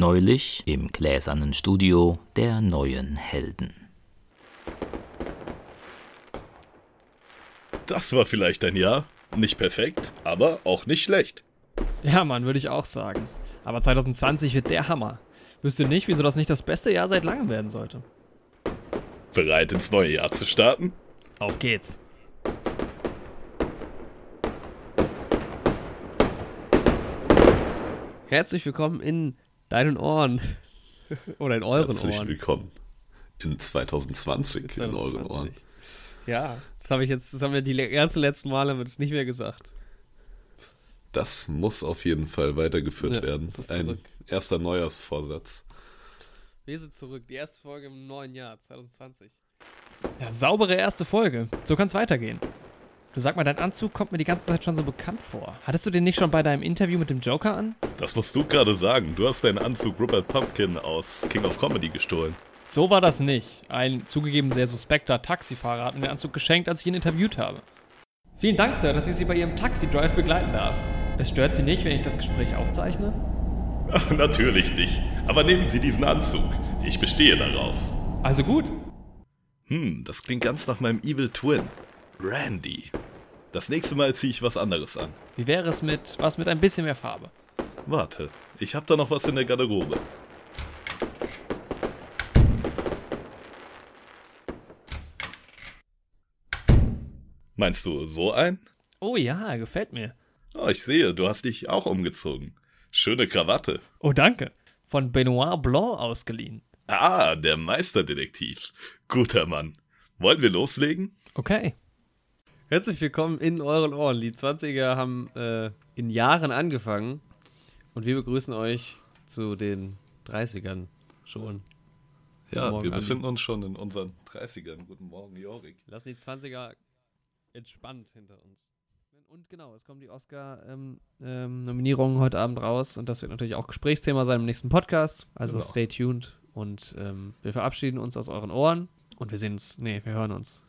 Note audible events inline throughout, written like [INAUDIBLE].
Neulich im gläsernen Studio der neuen Helden. Das war vielleicht ein Jahr. Nicht perfekt, aber auch nicht schlecht. Ja, Mann, würde ich auch sagen. Aber 2020 wird der Hammer. Wüsste nicht, wieso das nicht das beste Jahr seit langem werden sollte. Bereit ins neue Jahr zu starten? Auf geht's. Herzlich willkommen in deinen Ohren. Oder in euren Herzlich Ohren. willkommen in 2020 in euren 2020. Ohren. Ja, das habe ich jetzt, das haben wir die ganzen letzten Male haben wir das nicht mehr gesagt. Das muss auf jeden Fall weitergeführt Ja, werden. das ist Ein erster Neujahrsvorsatz. Wir sind zurück, die erste Folge im neuen Jahr 2020. Ja, saubere erste Folge. So kann's weitergehen. Du sag mal, dein Anzug kommt mir die ganze Zeit schon so bekannt vor. Hattest du den nicht schon bei deinem Interview mit dem Joker an? Das musst du gerade sagen. Du hast deinen Anzug Rupert Pumpkin aus King of Comedy gestohlen. So war das nicht. Ein zugegeben sehr suspekter Taxifahrer hat mir den Anzug geschenkt, als ich ihn interviewt habe. Vielen Dank, Sir, dass ich Sie bei Ihrem Taxi-Drive begleiten darf. Es stört Sie nicht, wenn ich das Gespräch aufzeichne? Ach, natürlich nicht. Aber nehmen Sie diesen Anzug. Ich bestehe darauf. Also gut. Hm, das klingt ganz nach meinem Evil Twin. Randy. Das nächste Mal ziehe ich was anderes an. Wie wäre es mit was mit ein bisschen mehr Farbe? Warte, ich hab da noch was in der Garderobe. Meinst du so ein? Oh ja, gefällt mir. Oh, ich sehe, du hast dich auch umgezogen. Schöne Krawatte. Oh, danke. Von Benoit Blanc ausgeliehen. Ah, der Meisterdetektiv. Guter Mann. Wollen wir loslegen? Okay. Herzlich willkommen in euren Ohren. Die 20er haben äh, in Jahren angefangen und wir begrüßen euch zu den 30ern schon. Ja, Morgen, wir Andi. befinden uns schon in unseren 30ern. Guten Morgen, Jorik. Lassen die 20er entspannt hinter uns. Und genau, es kommen die Oscar-Nominierungen heute Abend raus und das wird natürlich auch Gesprächsthema sein im nächsten Podcast. Also Genau. stay tuned und ähm, wir verabschieden uns aus euren Ohren und wir sehen uns, nee, wir hören uns.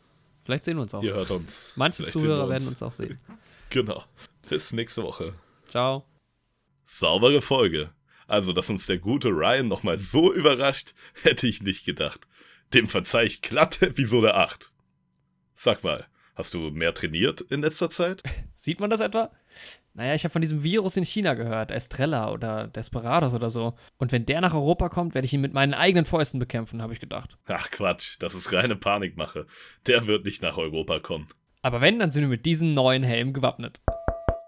Vielleicht sehen wir uns auch. Ihr hört uns. Manche Vielleicht Zuhörer wir werden uns auch sehen. [LAUGHS] Genau. Bis nächste Woche. Ciao. Saubere Folge. Also, dass uns der gute Ryan nochmal so überrascht, [LAUGHS] hätte ich nicht gedacht. Dem verzeih ich glatt Episode 8. Sag mal, hast du mehr trainiert in letzter Zeit? [LAUGHS] Sieht man das etwa? Naja, ich habe von diesem Virus in China gehört, Estrella oder Desperados oder so. Und wenn der nach Europa kommt, werde ich ihn mit meinen eigenen Fäusten bekämpfen, habe ich gedacht. Ach Quatsch, das ist reine Panikmache. Der wird nicht nach Europa kommen. Aber wenn, dann sind wir mit diesem neuen Helm gewappnet.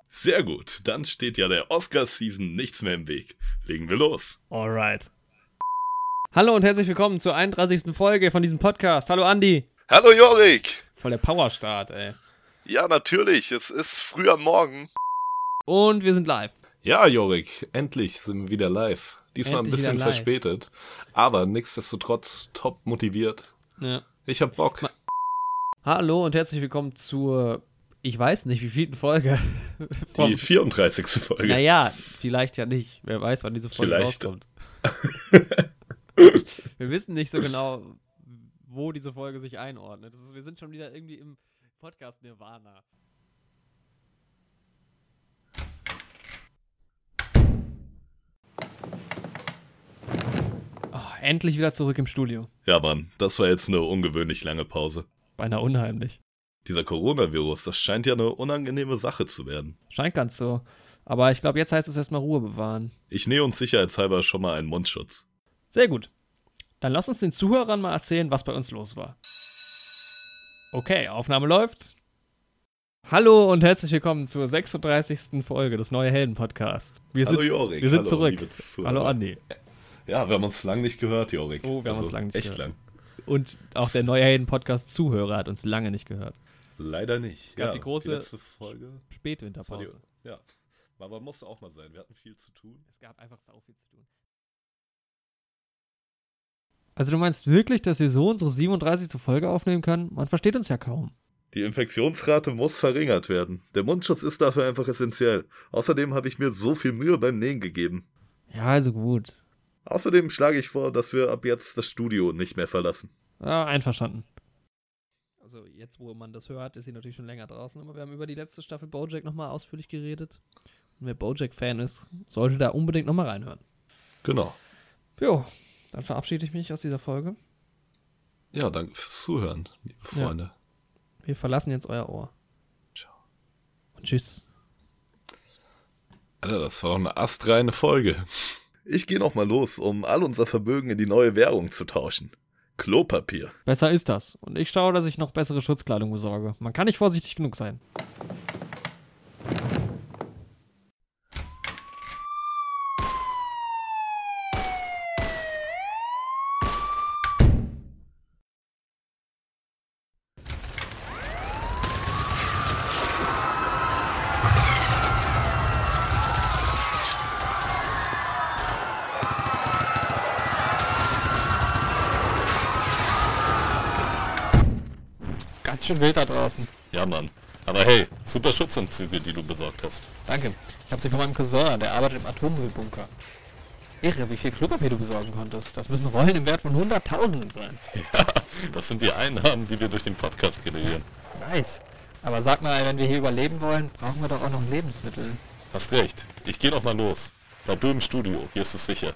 Sehr gut, dann steht ja der Oscar-Season nichts mehr im Weg. Legen wir los. Alright. Hallo und herzlich willkommen zur 31. Folge von diesem Podcast. Hallo Andi. Hallo Jorik! Voll der Powerstart, ey. Ja, natürlich, es ist früh am Morgen. Und wir sind live. Ja, Jorik, endlich sind wir wieder live. Diesmal Endlich ein bisschen verspätet, aber nichtsdestotrotz top motiviert. Ja. Ich hab Bock. Ma- Hallo und herzlich willkommen zur, ich weiß nicht, wie vielten Folge. Die 34. Folge. Naja, vielleicht ja nicht. Wer weiß, wann diese Folge Vielleicht. rauskommt. wir wissen nicht so genau, wo diese Folge sich einordnet. Ist, wir sind schon wieder irgendwie im Podcast Nirvana. Oh, endlich wieder zurück im Studio. Ja, Mann, das war jetzt eine ungewöhnlich lange Pause. Beinahe unheimlich. Dieser Coronavirus, das scheint ja eine unangenehme Sache zu werden. Scheint ganz so. Aber ich glaube, jetzt heißt es erstmal Ruhe bewahren. Ich nähe uns sicherheitshalber schon mal einen Mundschutz. Sehr gut. Dann lass uns den Zuhörern mal erzählen, was bei uns los war. Okay, Aufnahme läuft. Hallo und herzlich willkommen zur 36. Folge des Neue Helden Podcasts. Wir sind, hallo Jorik. wir sind hallo, zurück. Hallo Andi. Ja, wir haben uns lang nicht gehört, Jorik. Also Oh, wir haben uns lang nicht echt gehört. lang. Und auch der Neue Helden Podcast Zuhörer hat uns lange nicht gehört. Leider nicht. gab ja, die große- letzte Folge. Spätwinterpause. die, ja, aber musste auch mal sein. Wir hatten viel zu tun. Es gab einfach sau viel zu tun. Also du meinst wirklich, dass wir so unsere 37. Folge aufnehmen können? Man versteht uns ja kaum. Die Infektionsrate muss verringert werden. Der Mundschutz ist dafür einfach essentiell. Außerdem habe ich mir so viel Mühe beim Nähen gegeben. Ja, also gut. Außerdem schlage ich vor, dass wir ab jetzt das Studio nicht mehr verlassen. Ja, einverstanden. Also jetzt, wo man das hört, ist sie natürlich schon länger draußen, aber wir haben über die letzte Staffel Bojack nochmal ausführlich geredet. Und wer Bojack-Fan ist, sollte da unbedingt nochmal reinhören. Genau. Jo, dann verabschiede ich mich aus dieser Folge. Ja, danke fürs Zuhören, liebe Ja. Freunde. Wir verlassen jetzt euer Ohr. Ciao. Und tschüss. Alter, das war doch eine astreine Folge. Ich gehe noch mal los, um all unser Vermögen in die neue Währung zu tauschen. Klopapier. Besser ist das. Und ich schaue, dass ich noch bessere Schutzkleidung besorge. Man kann nicht vorsichtig genug sein. Schön wild da draußen. Ja, Mann. Aber hey, super Schutzanzüge, die du besorgt hast. Danke. Ich habe sie von meinem Cousin, der arbeitet im Atommüllbunker. Irre, wie viel Klopapier du besorgen konntest. Das müssen Rollen im Wert von Hunderttausenden sein. [LAUGHS] Ja, das sind die Einnahmen, die wir durch den Podcast generieren. Nice. Aber sag mal, wenn wir hier überleben wollen, brauchen wir doch auch noch Lebensmittel. Hast recht. Ich gehe noch mal los. Bleib du im Studio, hier ist es sicher.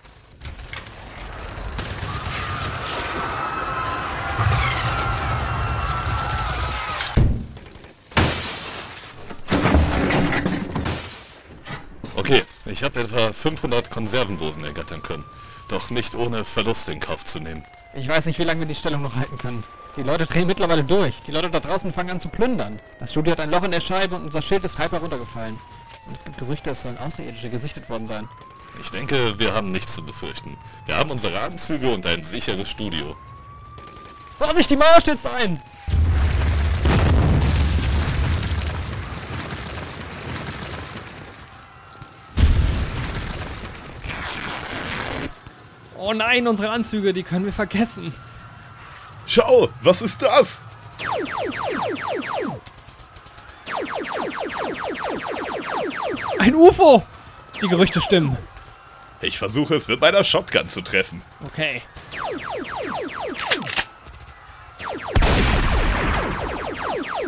Ich habe etwa 500 Konservendosen ergattern können. Doch nicht ohne Verluste in Kauf zu nehmen. Ich weiß nicht, wie lange wir die Stellung noch halten können. Die Leute drehen mittlerweile durch. Die Leute da draußen fangen an zu plündern. Das Studio hat ein Loch in der Scheibe und unser Schild ist halb heruntergefallen. Und es gibt Gerüchte, es sollen Außerirdische gesichtet worden sein. Ich denke, wir haben nichts zu befürchten. Wir haben unsere Anzüge und ein sicheres Studio. Vorsicht, die Mauer stürzt ein! Oh nein, unsere Anzüge, die können wir vergessen. Schau, was ist das? Ein UFO! Die Gerüchte stimmen. Ich versuche es mit meiner Shotgun zu treffen. Okay.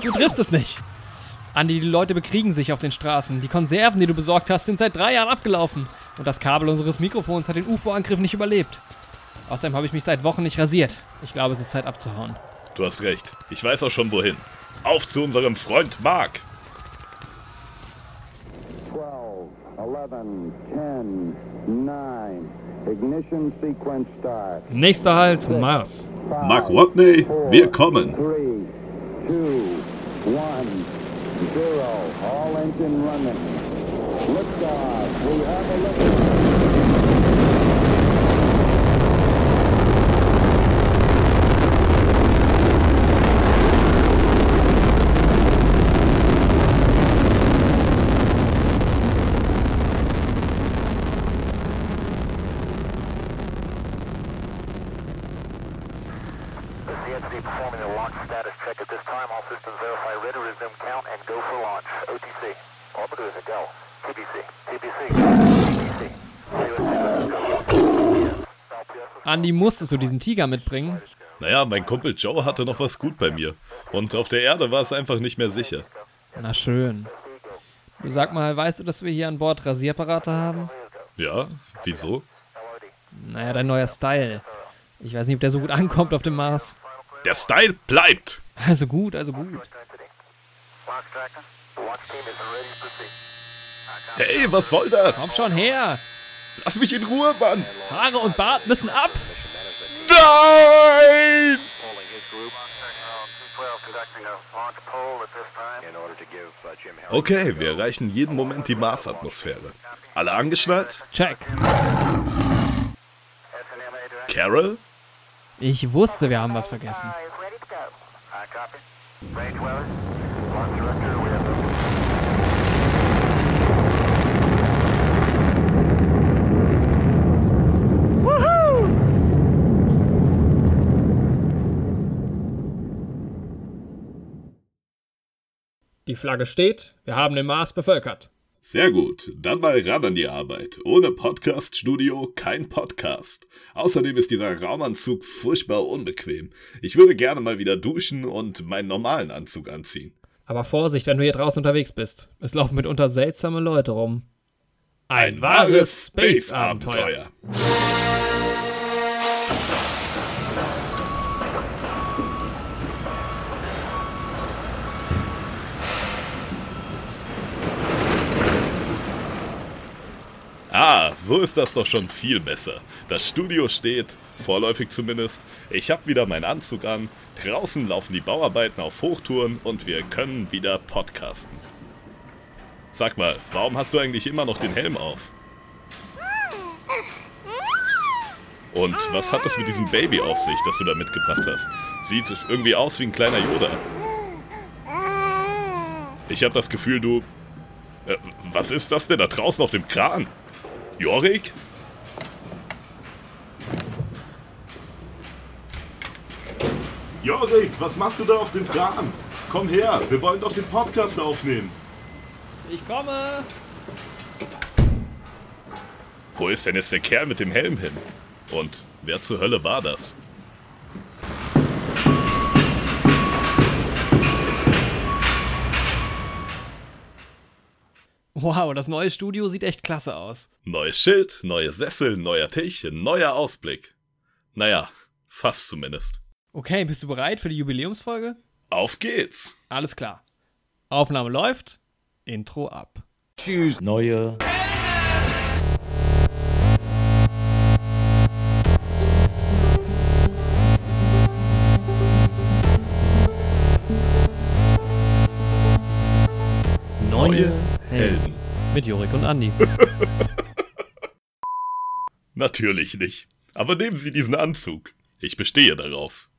Du triffst es nicht. Andi, die Leute bekriegen sich auf den Straßen. Die Konserven, die du besorgt hast, sind seit drei Jahren abgelaufen. Und das Kabel unseres Mikrofons hat den UFO-Angriff nicht überlebt. Außerdem habe ich mich seit Wochen nicht rasiert. Ich glaube, es ist Zeit abzuhauen. Du hast recht. Ich weiß auch schon wohin. Auf zu unserem Freund Mark. 12, 11, 10, 9. Ignition sequence start. Nächster Halt, Mars. Mark Watney, wir kommen. 3, 2, 1, 0. All engine running. Liftoff. We have a liftoff. Andi, musstest du diesen Tiger mitbringen? Naja, mein Kumpel Joe hatte noch was gut bei mir. Und auf der Erde war es einfach nicht mehr sicher. Na schön. Du sag mal, weißt du, dass wir hier an Bord Rasierapparate haben? Ja, wieso? Naja, dein neuer Style. Ich weiß nicht, ob der so gut ankommt auf dem Mars. Der Style bleibt! Also gut, also gut. Hey, was soll das? Komm schon her! Lass mich in Ruhe, Mann! Haare und Bart müssen ab! Nein! Uh, 212 conducting a launch poll at this time. In order to give Jim Harris Okay, wir erreichen jeden Moment die Marsatmosphäre. Alle angeschnallt? Check. Carol? Ich wusste, wir haben was vergessen. Die Flagge steht, wir haben den Mars bevölkert. Sehr gut, dann mal ran an die Arbeit. Ohne Podcast-Studio kein Podcast. Außerdem ist dieser Raumanzug furchtbar unbequem. Ich würde gerne mal wieder duschen und meinen normalen Anzug anziehen. Aber Vorsicht, wenn du hier draußen unterwegs bist. Es laufen mitunter seltsame Leute rum. Ein wahres Space-Abenteuer. So ist das doch schon viel besser. Das Studio steht, vorläufig zumindest. Ich habe wieder meinen Anzug an. Draußen laufen die Bauarbeiten auf Hochtouren und wir können wieder podcasten. Sag mal, warum hast du eigentlich immer noch den Helm auf? Und was hat das mit diesem Baby auf sich, das du da mitgebracht hast? Sieht irgendwie aus wie ein kleiner Yoda. Ich habe das Gefühl, du... Äh, was ist das denn da draußen auf dem Kran? Jorik? Jorik, was machst du da auf dem Kran? Komm her, wir wollen doch den Podcast aufnehmen. Ich komme! Wo ist denn jetzt der Kerl mit dem Helm hin? Und wer zur Hölle war das? Wow, das neue Studio sieht echt klasse aus. Neues Schild, neue Sessel, neuer Tisch, neuer Ausblick. Naja, fast zumindest. Okay, bist du bereit für die Jubiläumsfolge? Auf geht's! Alles klar. Aufnahme läuft. Intro ab. Neue Neue Helden. Mit Jorik und Andi. [LAUGHS] Natürlich nicht. Aber nehmen Sie diesen Anzug. Ich bestehe darauf.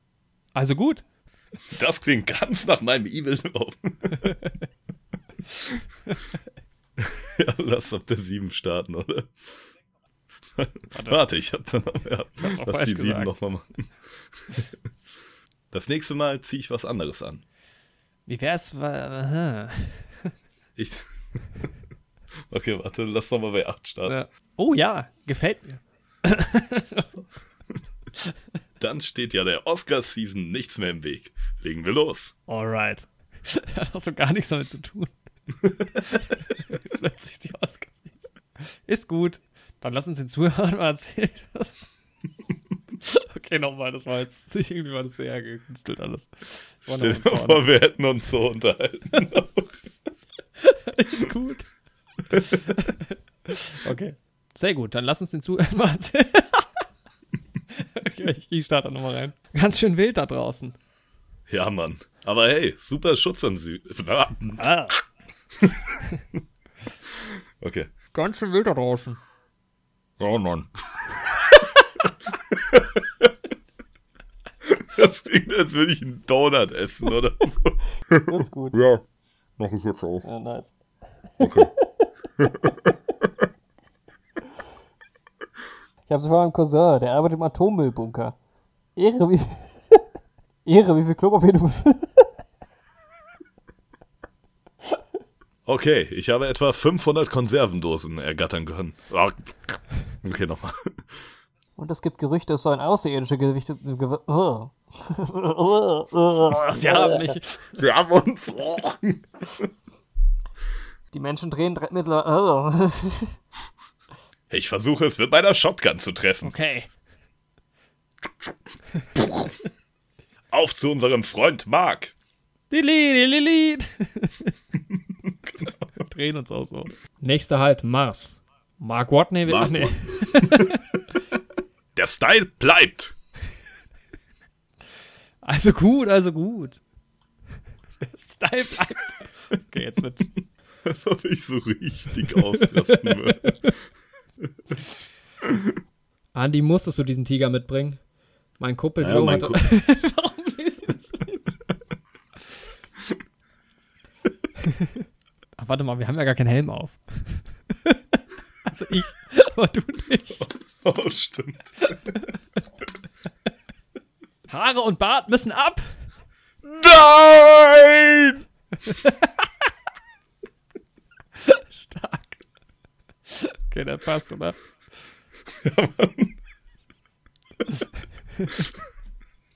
Also gut. Das klingt ganz nach meinem Evil Traum. [LAUGHS] ja, lass auf der 7 starten, oder? Warte, ich hab dann noch, ja, lass die 7 gesagt. nochmal machen. Das nächste Mal ziehe ich was anderes an. Wie wär's? wa- [LAUGHS] Ich. [LAUGHS] Okay, warte, lass noch mal bei 8 starten. Ja. Oh ja, gefällt mir. [LAUGHS] Dann steht ja der Oscar-Season nichts mehr im Weg. Legen wir los. Alright. [LAUGHS] Hat auch so gar nichts damit zu tun. Plötzlich die Oscars. Ist gut. Dann lass uns den Zuhörern mal erzählen. dass- okay, nochmal, das war jetzt irgendwie war das sehr gekünstelt alles. Stell dir vor, wir hätten uns so unterhalten. Ist gut. [LAUGHS] okay. Sehr gut, dann lass uns den mal [LAUGHS] erzählen. okay, ich, ich starte da nochmal rein. Ganz schön wild da draußen. ja, Mann. Aber hey, super Schutzanzüge. Ah, [LAUGHS] Okay. ganz schön wild da draußen. Oh Mann. Das klingt, als würde ich einen Donut essen oder so. Ist gut. Ja, mach ich jetzt auch. Ja, nice. Okay. Ich habe sogar einen Cousin, der arbeitet im Atommüllbunker. Ehre, wie, [LAUGHS] Ehre, wie viel Klopapier du musst. Okay, ich habe etwa 500 Konservendosen ergattern können. Ah, Okay, nochmal. Und es gibt Gerüchte, es sollen außerirdische Gewichte. Gew oh. Sie haben mich. Sie haben uns. [LAUGHS] Die Menschen drehen dre- mittlerweile. Oh. [LAUGHS] Ich versuche es mit meiner Shotgun zu treffen. Okay. Auf zu unserem Freund Mark. Delete, delete. Wir drehen uns auch so. Nächster Halt, Mars. Mark Watney will. Mark nee. [LAUGHS] Der Style bleibt. Also gut, also gut. Der Style bleibt. Okay, jetzt wird. [LAUGHS] Als ob ich so richtig ausrasten würde. [LAUGHS] Andi, musstest du diesen Tiger mitbringen? Mein Kumpel Ja, Joe mein hatte. Kumpel- [LAUGHS] Warum das? Ah, warte mal, wir haben ja gar keinen Helm auf. also ich, aber du nicht. Oh, stimmt. Haare und Bart müssen ab. Nein! Okay, der passt, oder? [LAUGHS]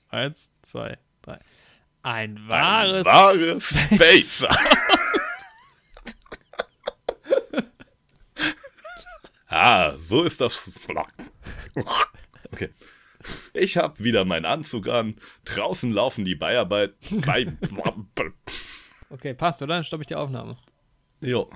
Eins, zwei, drei. Ein Ein wahres. wahres Space. [LAUGHS] ah, so ist das. Okay. Ich hab wieder meinen Anzug an. Draußen laufen die Beiarbeit. [LAUGHS] Bei. okay, passt, oder? Dann stoppe ich die Aufnahme. Jo.